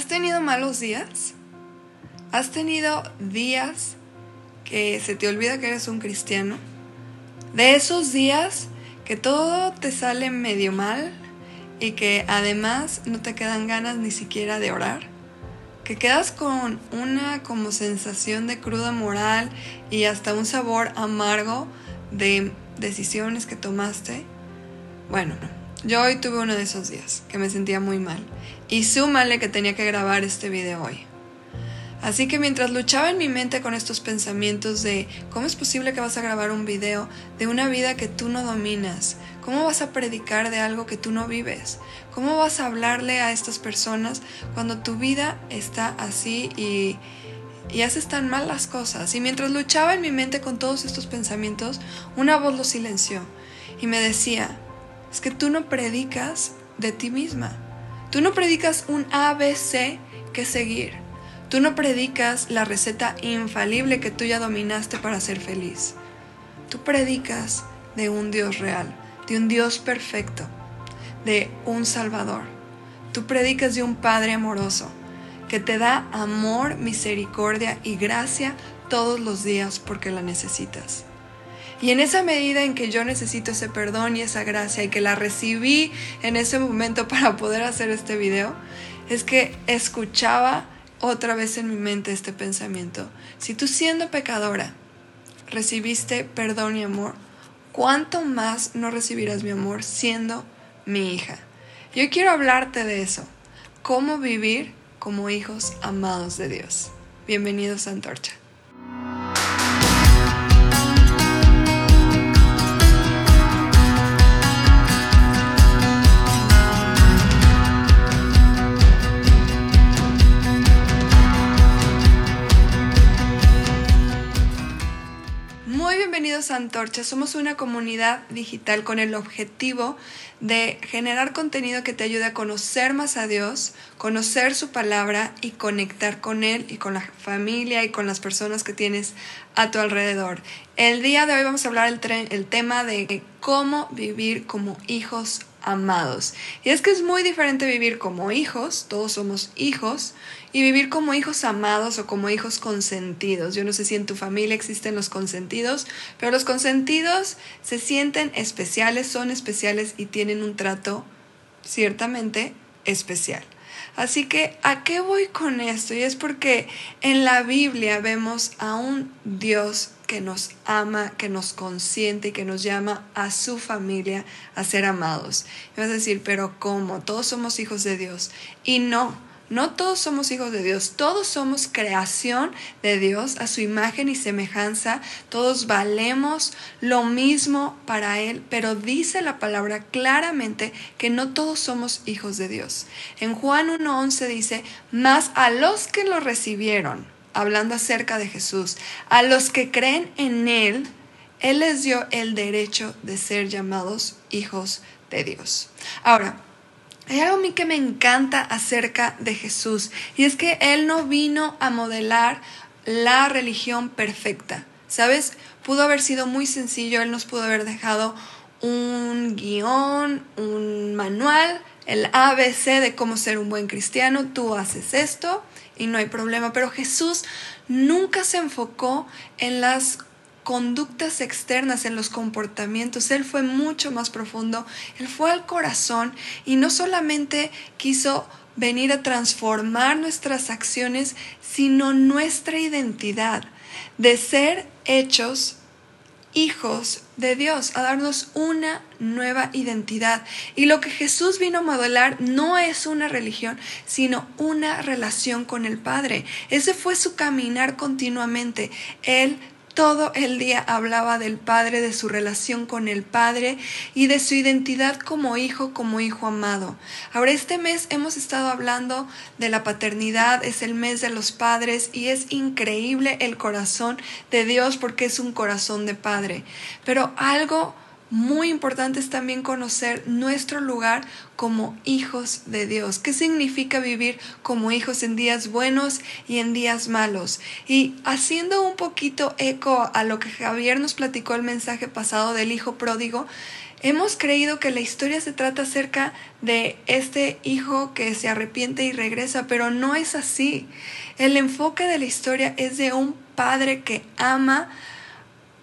¿Has tenido malos días? ¿Has tenido días que se te olvida que eres un cristiano? De esos días que todo te sale medio mal y que además no te quedan ganas ni siquiera de orar. Que quedas con una como sensación de cruda moral y hasta un sabor amargo de decisiones que tomaste. Bueno, yo hoy tuve uno de esos días que me sentía muy mal y súmale que tenía que grabar este video hoy. Así que mientras luchaba en mi mente con estos pensamientos de cómo es posible que vas a grabar un video de una vida que tú no dominas, cómo vas a predicar de algo que tú no vives, cómo vas a hablarle a estas personas cuando tu vida está así y, y haces tan mal las cosas. Y mientras luchaba en mi mente con todos estos pensamientos, una voz lo silenció y me decía, es que tú no predicas de ti misma. Tú no predicas un ABC que seguir. Tú no predicas la receta infalible que tú ya dominaste para ser feliz. Tú predicas de un Dios real, de un Dios perfecto, de un Salvador. Tú predicas de un Padre amoroso que te da amor, misericordia y gracia todos los días porque la necesitas. Y en esa medida en que yo necesito ese perdón y esa gracia y que la recibí en ese momento para poder hacer este video, es que escuchaba otra vez en mi mente este pensamiento. Si tú siendo pecadora recibiste perdón y amor, ¿cuánto más no recibirás mi amor siendo mi hija? Yo quiero hablarte de eso, cómo vivir como hijos amados de Dios. Bienvenidos a Antorcha. Somos una comunidad digital con el objetivo de generar contenido que te ayude a conocer más a Dios, conocer su palabra y conectar con Él y con la familia y con las personas que tienes a tu alrededor. El día de hoy vamos a hablar el, el tema de cómo vivir como hijos amados. Y es que es muy diferente vivir como hijos, todos somos hijos, y vivir como hijos amados o como hijos consentidos. Yo no sé si en tu familia existen los consentidos, pero los consentidos se sienten especiales, son especiales y tienen un trato ciertamente especial. Así que, ¿a qué voy con esto? Y es porque en la Biblia vemos a un Dios que nos ama, que nos consiente y que nos llama a su familia a ser amados. Y vas a decir, pero ¿cómo? Todos somos hijos de Dios. Y no, no todos somos hijos de Dios, todos somos creación de Dios a su imagen y semejanza, todos valemos lo mismo para Él, pero dice la palabra claramente que no todos somos hijos de Dios. En Juan 1.11 dice, más a los que lo recibieron, hablando acerca de Jesús, a los que creen en Él, Él les dio el derecho de ser llamados hijos de Dios. Ahora, hay algo a mí que me encanta acerca de Jesús y es que Él no vino a modelar la religión perfecta. ¿Sabes? Pudo haber sido muy sencillo, Él nos pudo haber dejado un guion, un manual, el ABC de cómo ser un buen cristiano, tú haces esto y no hay problema, pero Jesús nunca se enfocó en las conductas externas, en los comportamientos. Él fue mucho más profundo, él fue al corazón y no solamente quiso venir a transformar nuestras acciones, sino nuestra identidad, de ser hechos hijos de Dios, a darnos una nueva identidad. Y lo que Jesús vino a modelar no es una religión, sino una relación con el Padre. Ese fue su caminar continuamente. Él todo el día hablaba del Padre, de su relación con el Padre y de su identidad como hijo, como hijo amado. Ahora, este mes hemos estado hablando de la paternidad, es el mes de los padres y es increíble el corazón de Dios porque es un corazón de Padre. Pero algo muy importante es también conocer nuestro lugar como hijos de Dios. ¿Qué significa vivir como hijos en días buenos y en días malos? Y haciendo un poquito eco a lo que Javier nos platicó el mensaje pasado del hijo pródigo, Hemos creído que la historia se trata acerca de este hijo que se arrepiente y regresa, pero no es así. El enfoque de la historia es de un padre que ama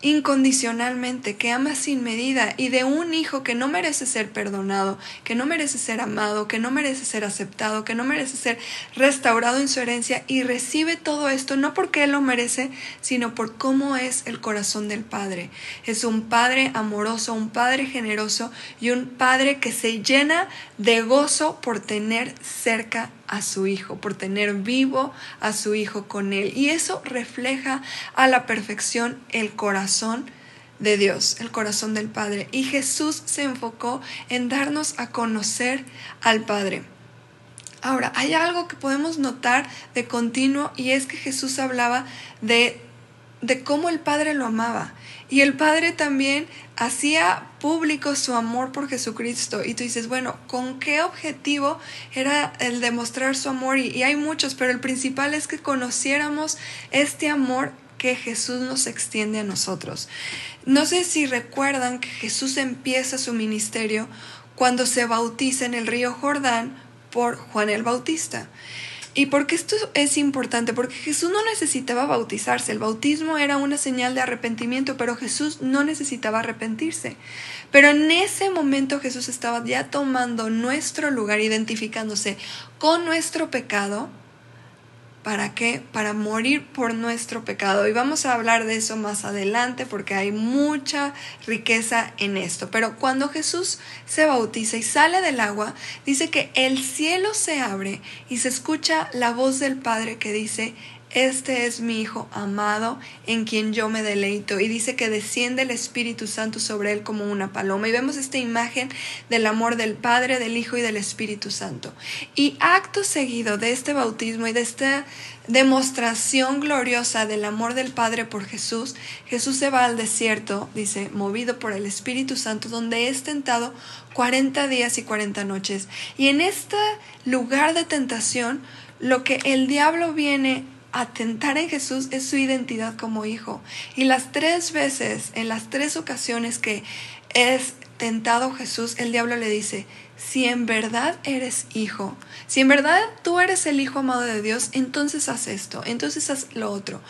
incondicionalmente, que ama sin medida y de un hijo que no merece ser perdonado, que no merece ser amado, que no merece ser aceptado, que no merece ser restaurado en su herencia y recibe todo esto no porque él lo merece, sino por cómo es el corazón del Padre. Es un Padre amoroso, un Padre generoso y un Padre que se llena de gozo por tener cerca a su hijo, por tener vivo a su hijo con él. Y eso refleja a la perfección el corazón de Dios, el corazón del Padre. Y Jesús se enfocó en darnos a conocer al Padre. Ahora, hay algo que podemos notar de continuo y es que Jesús hablaba de, de cómo el Padre lo amaba. Y el Padre también hacía público su amor por Jesucristo. Y tú dices, bueno, ¿con qué objetivo era el demostrar su amor? Y, hay muchos, pero el principal es que conociéramos este amor que Jesús nos extiende a nosotros. No sé si recuerdan que Jesús empieza su ministerio cuando se bautiza en el río Jordán por Juan el Bautista. ¿Y por qué esto es importante? Porque Jesús no necesitaba bautizarse. El bautismo era una señal de arrepentimiento, pero Jesús no necesitaba arrepentirse. Pero en ese momento Jesús estaba ya tomando nuestro lugar, identificándose con nuestro pecado ¿Para qué? Para morir por nuestro pecado. Y vamos a hablar de eso más adelante porque hay mucha riqueza en esto. Pero cuando Jesús se bautiza y sale del agua, dice que el cielo se abre y se escucha la voz del Padre que dice, este es mi Hijo amado en quien yo me deleito. Y dice que desciende el Espíritu Santo sobre él como una paloma. Y vemos esta imagen del amor del Padre, del Hijo y del Espíritu Santo. Y acto seguido de este bautismo y de esta demostración gloriosa del amor del Padre por Jesús, Jesús se va al desierto, dice, movido por el Espíritu Santo, donde es tentado 40 días y 40 noches. Y en este lugar de tentación, lo que el diablo viene atentar en Jesús es su identidad como hijo. Y las tres veces, en las tres ocasiones que es tentado Jesús, el diablo le dice, si en verdad eres hijo, si en verdad tú eres el hijo amado de Dios, entonces haz esto, entonces haz lo otro.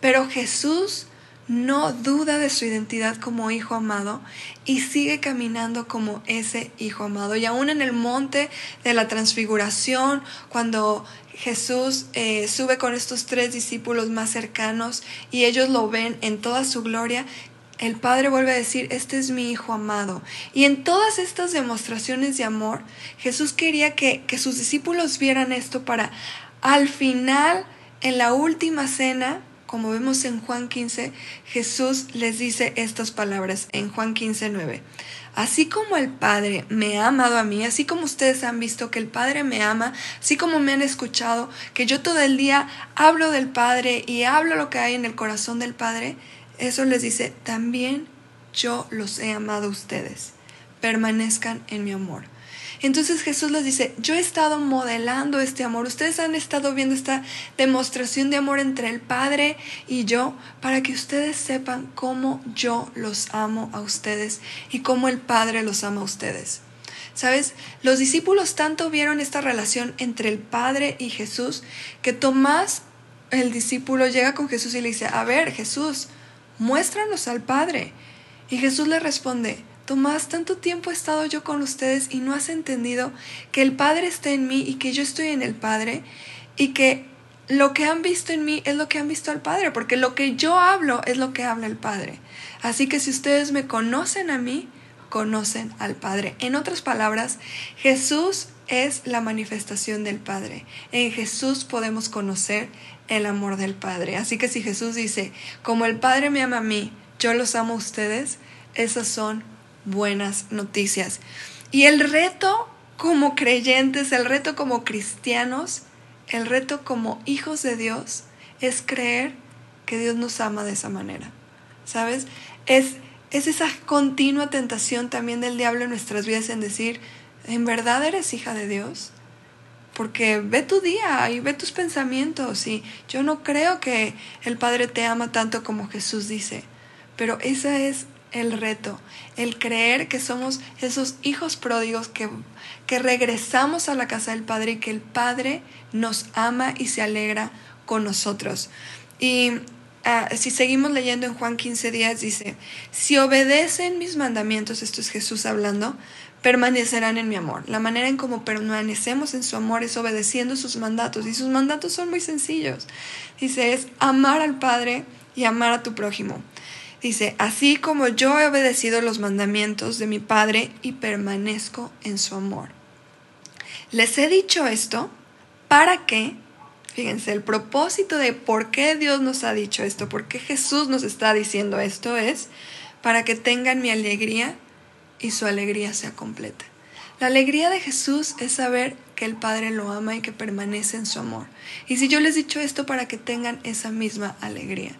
Pero Jesús no duda de su identidad como hijo amado y sigue caminando como ese hijo amado. Y aún en el monte de la transfiguración, cuando Jesús eh, sube con estos tres discípulos más cercanos y ellos lo ven en toda su gloria, el Padre vuelve a decir, este es mi Hijo amado. Y en todas estas demostraciones de amor, Jesús quería que, que sus discípulos vieran esto para al final, en la última cena, como vemos en Juan 15, Jesús les dice estas palabras en Juan 15, 9. Así como el Padre me ha amado a mí, así como ustedes han visto que el Padre me ama, así como me han escuchado, que yo todo el día hablo del Padre y hablo lo que hay en el corazón del Padre, eso les dice, también yo los he amado a ustedes. Permanezcan en mi amor. Entonces Jesús les dice, yo he estado modelando este amor, ustedes han estado viendo esta demostración de amor entre el Padre y yo para que ustedes sepan cómo yo los amo a ustedes y cómo el Padre los ama a ustedes. ¿Sabes? Los discípulos tanto vieron esta relación entre el Padre y Jesús que Tomás, el discípulo, llega con Jesús y le dice, a ver, Jesús, muéstranos al Padre. Y Jesús le responde, Tomás, tanto tiempo he estado yo con ustedes y no has entendido que el Padre está en mí y que yo estoy en el Padre y que lo que han visto en mí es lo que han visto al Padre, porque lo que yo hablo es lo que habla el Padre. Así que si ustedes me conocen a mí, conocen al Padre. En otras palabras, Jesús es la manifestación del Padre. En Jesús podemos conocer el amor del Padre. Así que si Jesús dice, como el Padre me ama a mí, yo los amo a ustedes, esas son buenas noticias. Y el reto como creyentes, el reto como cristianos, el reto como hijos de Dios es creer que Dios nos ama de esa manera. ¿Sabes? Es, es esa continua tentación también del diablo en nuestras vidas en decir, ¿en verdad eres hija de Dios? Porque ve tu día y ve tus pensamientos y yo no creo que el Padre te ama tanto como Jesús dice, pero esa es el reto, el creer que somos esos hijos pródigos que, que regresamos a la casa del Padre y que el Padre nos ama y se alegra con nosotros. Y ah, si seguimos leyendo en Juan 15 días, dice, si obedecen mis mandamientos, esto es Jesús hablando, permanecerán en mi amor. La manera en cómo permanecemos en su amor es obedeciendo sus mandatos. Y sus mandatos son muy sencillos. Dice, es amar al Padre y amar a tu prójimo. Dice, así como yo he obedecido los mandamientos de mi Padre y permanezco en su amor. Les he dicho esto para que, fíjense, el propósito de por qué Dios nos ha dicho esto, por qué Jesús nos está diciendo esto es para que tengan mi alegría y su alegría sea completa. La alegría de Jesús es saber que el Padre lo ama y que permanece en su amor. Y si yo les he dicho esto para que tengan esa misma alegría.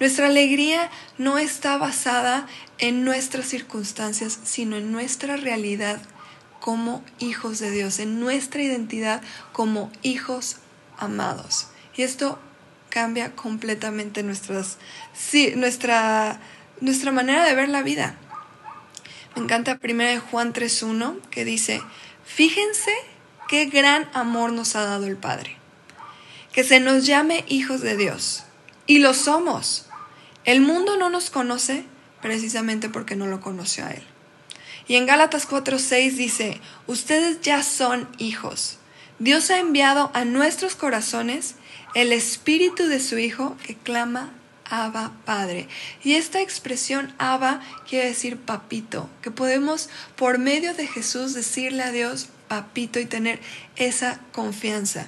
Nuestra alegría no está basada en nuestras circunstancias, sino en nuestra realidad como hijos de Dios, en nuestra identidad como hijos amados. Y esto cambia completamente nuestras, sí, nuestra, nuestra manera de ver la vida. Me encanta 1 Juan 3.1 que dice, fíjense qué gran amor nos ha dado el Padre, que se nos llame hijos de Dios. Y lo somos. El mundo no nos conoce precisamente porque no lo conoció a Él. Y en Gálatas 4:6 dice, ustedes ya son hijos. Dios ha enviado a nuestros corazones el espíritu de su Hijo que clama Abba Padre. Y esta expresión Abba quiere decir papito, que podemos por medio de Jesús decirle a Dios papito y tener esa confianza.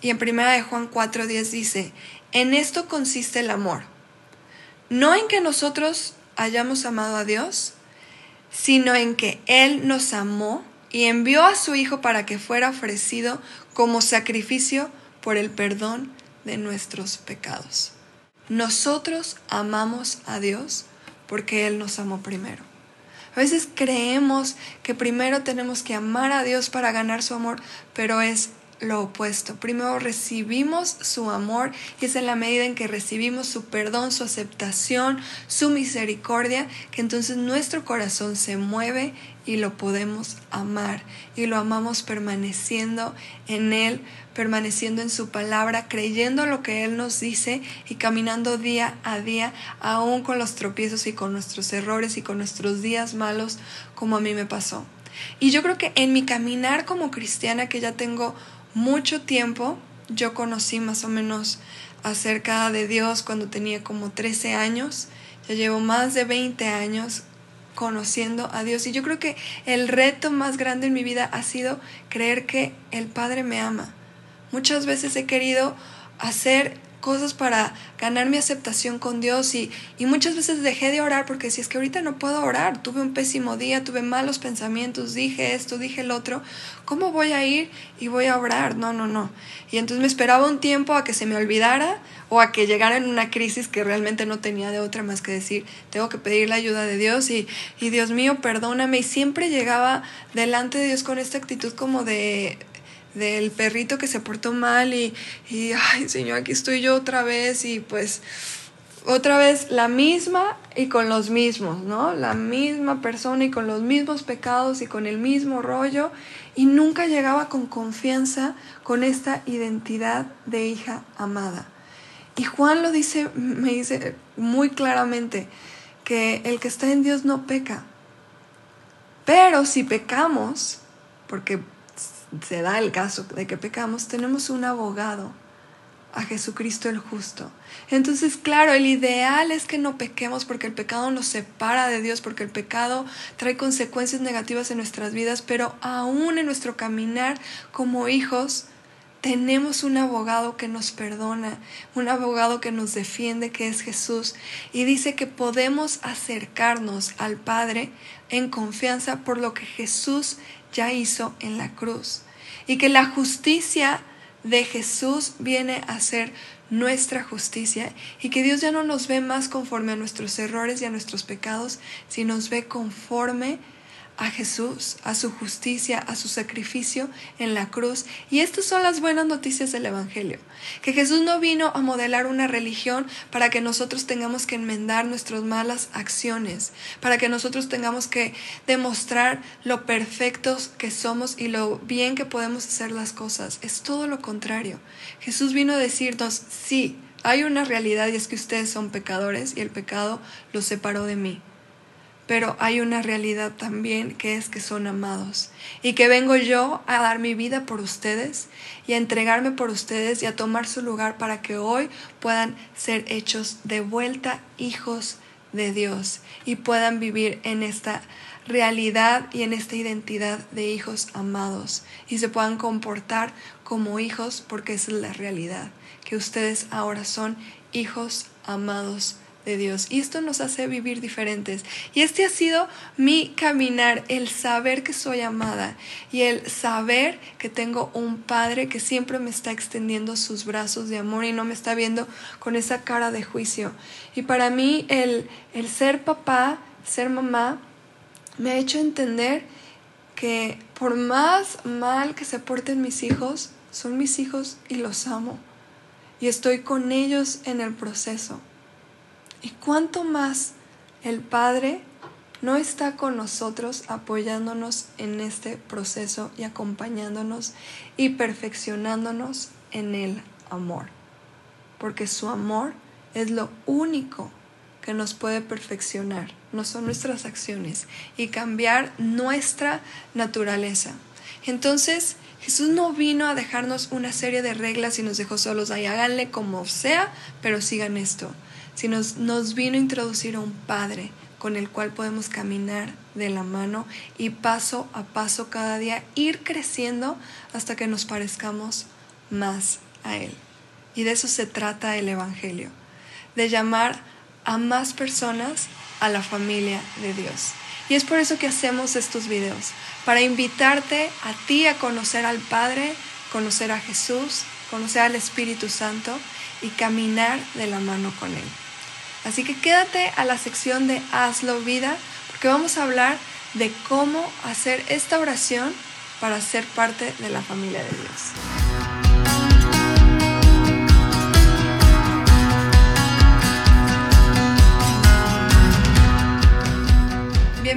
Y en primera de Juan 4:10 dice, en esto consiste el amor. No en que nosotros hayamos amado a Dios, sino en que Él nos amó y envió a su Hijo para que fuera ofrecido como sacrificio por el perdón de nuestros pecados. Nosotros amamos a Dios porque Él nos amó primero. A veces creemos que primero tenemos que amar a Dios para ganar su amor, pero es lo opuesto. Primero recibimos su amor y es en la medida en que recibimos su perdón, su aceptación, su misericordia, que entonces nuestro corazón se mueve y lo podemos amar. Y lo amamos permaneciendo en Él, permaneciendo en su palabra, creyendo lo que Él nos dice y caminando día a día, aún con los tropiezos y con nuestros errores y con nuestros días malos, como a mí me pasó. Y yo creo que en mi caminar como cristiana, que ya tengo mucho tiempo. Yo conocí más o menos acerca de Dios cuando tenía como 13 años. Ya llevo más de 20 años conociendo a Dios. Y yo creo que el reto más grande en mi vida ha sido creer que el Padre me ama. Muchas veces he querido hacer cosas para ganar mi aceptación con Dios y, y, muchas veces dejé de orar porque si es que ahorita no puedo orar, tuve un pésimo día, tuve malos pensamientos, dije esto, dije el otro, ¿cómo voy a ir y voy a orar? No, no, no. Y entonces me esperaba un tiempo a que se me olvidara o a que llegara en una crisis que realmente no tenía de otra más que decir, tengo que pedir la ayuda de Dios y, y Dios mío, perdóname. Y siempre llegaba delante de Dios con esta actitud como de del perrito que se portó mal y, y, ay Señor, aquí estoy yo otra vez y pues otra vez la misma y con los mismos, ¿no? La misma persona y con los mismos pecados y con el mismo rollo y nunca llegaba con confianza con esta identidad de hija amada. Y Juan lo dice, me dice muy claramente que el que está en Dios no peca. Pero si pecamos, porque se da el caso de que pecamos, tenemos un abogado, a Jesucristo el justo. Entonces, claro, el ideal es que no pequemos porque el pecado nos separa de Dios, porque el pecado trae consecuencias negativas en nuestras vidas, pero aún en nuestro caminar como hijos, tenemos un abogado que nos perdona, un abogado que nos defiende, que es Jesús, y dice que podemos acercarnos al Padre en confianza por lo que Jesús ya hizo en la cruz. Y que la justicia de Jesús viene a ser nuestra justicia y que Dios ya no nos ve más conforme a nuestros errores y a nuestros pecados, sino nos ve conforme a Jesús, a su justicia, a su sacrificio en la cruz. Y estas son las buenas noticias del Evangelio. Que Jesús no vino a modelar una religión para que nosotros tengamos que enmendar nuestras malas acciones, para que nosotros tengamos que demostrar lo perfectos que somos y lo bien que podemos hacer las cosas. Es todo lo contrario. Jesús vino a decirnos, sí, hay una realidad y es que ustedes son pecadores y el pecado los separó de mí pero hay una realidad también que es que son amados. Y que vengo yo a dar mi vida por ustedes y a entregarme por ustedes y a tomar su lugar para que hoy puedan ser hechos de vuelta hijos de Dios y puedan vivir en esta realidad y en esta identidad de hijos amados y se puedan comportar como hijos porque esa es la realidad, que ustedes ahora son hijos amados Dios. Y esto nos hace vivir diferentes. Y este ha sido mi caminar, el saber que soy amada y el saber que tengo un Padre que siempre me está extendiendo sus brazos de amor y no me está viendo con esa cara de juicio. Y para mí el, el ser papá, ser mamá, me ha hecho entender que por más mal que se porten mis hijos, son mis hijos y los amo. Y estoy con ellos en el proceso. ¿Y cuánto más el Padre no está con nosotros apoyándonos en este proceso y acompañándonos y perfeccionándonos en el amor? Porque su amor es lo único que nos puede perfeccionar, no son nuestras acciones y cambiar nuestra naturaleza. Entonces, Jesús no vino a dejarnos una serie de reglas y nos dejó solos ahí, háganle como sea, pero sigan esto sino nos vino a introducir a un Padre con el cual podemos caminar de la mano y paso a paso cada día ir creciendo hasta que nos parezcamos más a Él. Y de eso se trata el Evangelio, de llamar a más personas a la familia de Dios. Y es por eso que hacemos estos videos, para invitarte a ti a conocer al Padre, conocer a Jesús, conocer al Espíritu Santo y caminar de la mano con Él. Así que quédate a la sección de Hazlo vida, porque vamos a hablar de cómo hacer esta oración para ser parte de la familia de Dios.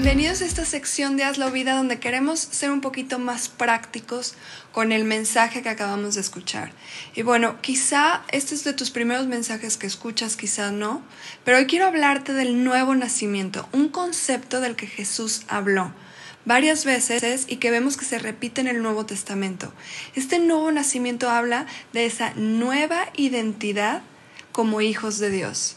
Bienvenidos a esta sección de Hazlo Vida donde queremos ser un poquito más prácticos con el mensaje que acabamos de escuchar. Y bueno, quizá este es de tus primeros mensajes que escuchas, quizá no, pero hoy quiero hablarte del nuevo nacimiento, un concepto del que Jesús habló varias veces y que vemos que se repite en el Nuevo Testamento. Este nuevo nacimiento habla de esa nueva identidad como hijos de Dios.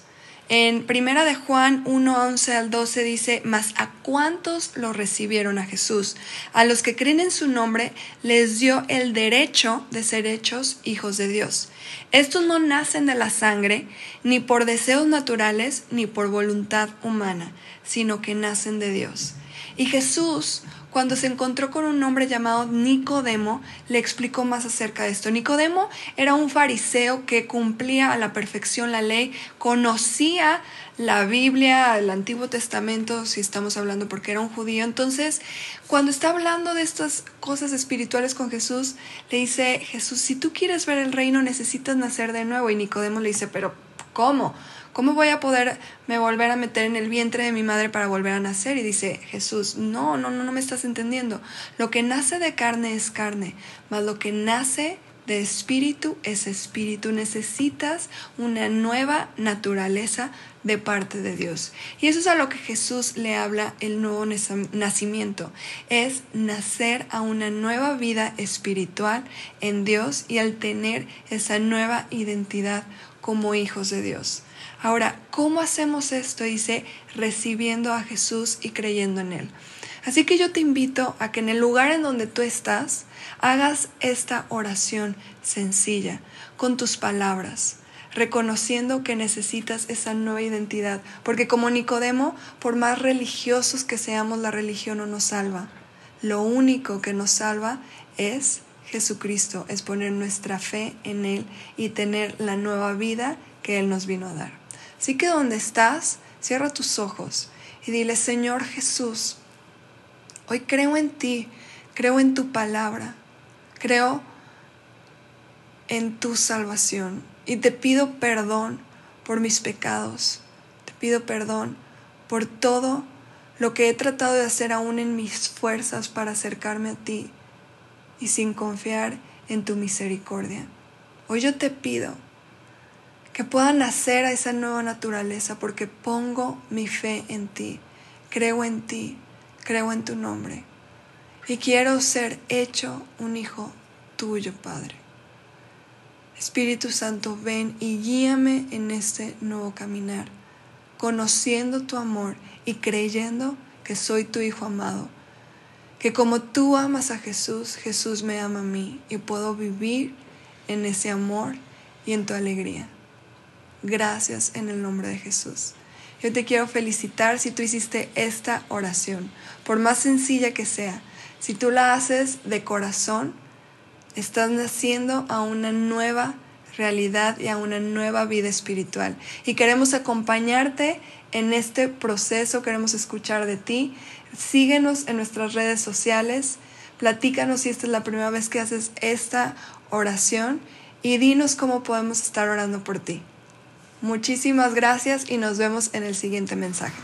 En Primera de Juan 1, 11 al 12 dice, mas a cuántos lo recibieron a Jesús, a los que creen en su nombre, les dio el derecho de ser hechos hijos de Dios. Estos no nacen de la sangre, ni por deseos naturales, ni por voluntad humana, sino que nacen de Dios. Y Jesús cuando se encontró con un hombre llamado Nicodemo, le explicó más acerca de esto. Nicodemo era un fariseo que cumplía a la perfección la ley, conocía la Biblia, el Antiguo Testamento, si estamos hablando porque era un judío. Entonces, cuando está hablando de estas cosas espirituales con Jesús, le dice, Jesús, si tú quieres ver el reino, necesitas nacer de nuevo. Y Nicodemo le dice, pero ¿cómo? ¿Cómo voy a poder me volver a meter en el vientre de mi madre para volver a nacer? Y dice Jesús, no, no, no, no me estás entendiendo. Lo que nace de carne es carne, mas lo que nace de espíritu es espíritu. Necesitas una nueva naturaleza de parte de Dios. Y eso es a lo que Jesús le habla el nuevo nacimiento. Es nacer a una nueva vida espiritual en Dios y al tener esa nueva identidad como hijos de Dios. Ahora, ¿cómo hacemos esto? Dice, recibiendo a Jesús y creyendo en Él. Así que yo te invito a que en el lugar en donde tú estás, hagas esta oración sencilla, con tus palabras, reconociendo que necesitas esa nueva identidad, porque como Nicodemo, por más religiosos que seamos, la religión no nos salva. Lo único que nos salva es Jesucristo, es poner nuestra fe en Él y tener la nueva vida que Él nos vino a dar. Así que donde estás, cierra tus ojos y dile, Señor Jesús, Hoy creo en ti, creo en tu palabra, creo en tu salvación y te pido perdón por mis pecados, te pido perdón por todo lo que he tratado de hacer aún en mis fuerzas para acercarme a ti y sin confiar en tu misericordia. Hoy yo te pido que pueda nacer a esa nueva naturaleza porque pongo mi fe en ti, creo en ti, creo en tu nombre y quiero ser hecho un hijo tuyo, Padre. Espíritu Santo, ven y guíame en este nuevo caminar, conociendo tu amor y creyendo que soy tu Hijo amado, que como tú amas a Jesús, Jesús me ama a mí y puedo vivir en ese amor y en tu alegría. Gracias en el nombre de Jesús. Yo te quiero felicitar si tú hiciste esta oración, por más sencilla que sea. Si tú la haces de corazón, estás naciendo a una nueva realidad y a una nueva vida espiritual. Y queremos acompañarte en este proceso, queremos escuchar de ti. Síguenos en nuestras redes sociales, platícanos si esta es la primera vez que haces esta oración y dinos cómo podemos estar orando por ti. Muchísimas gracias y nos vemos en el siguiente mensaje.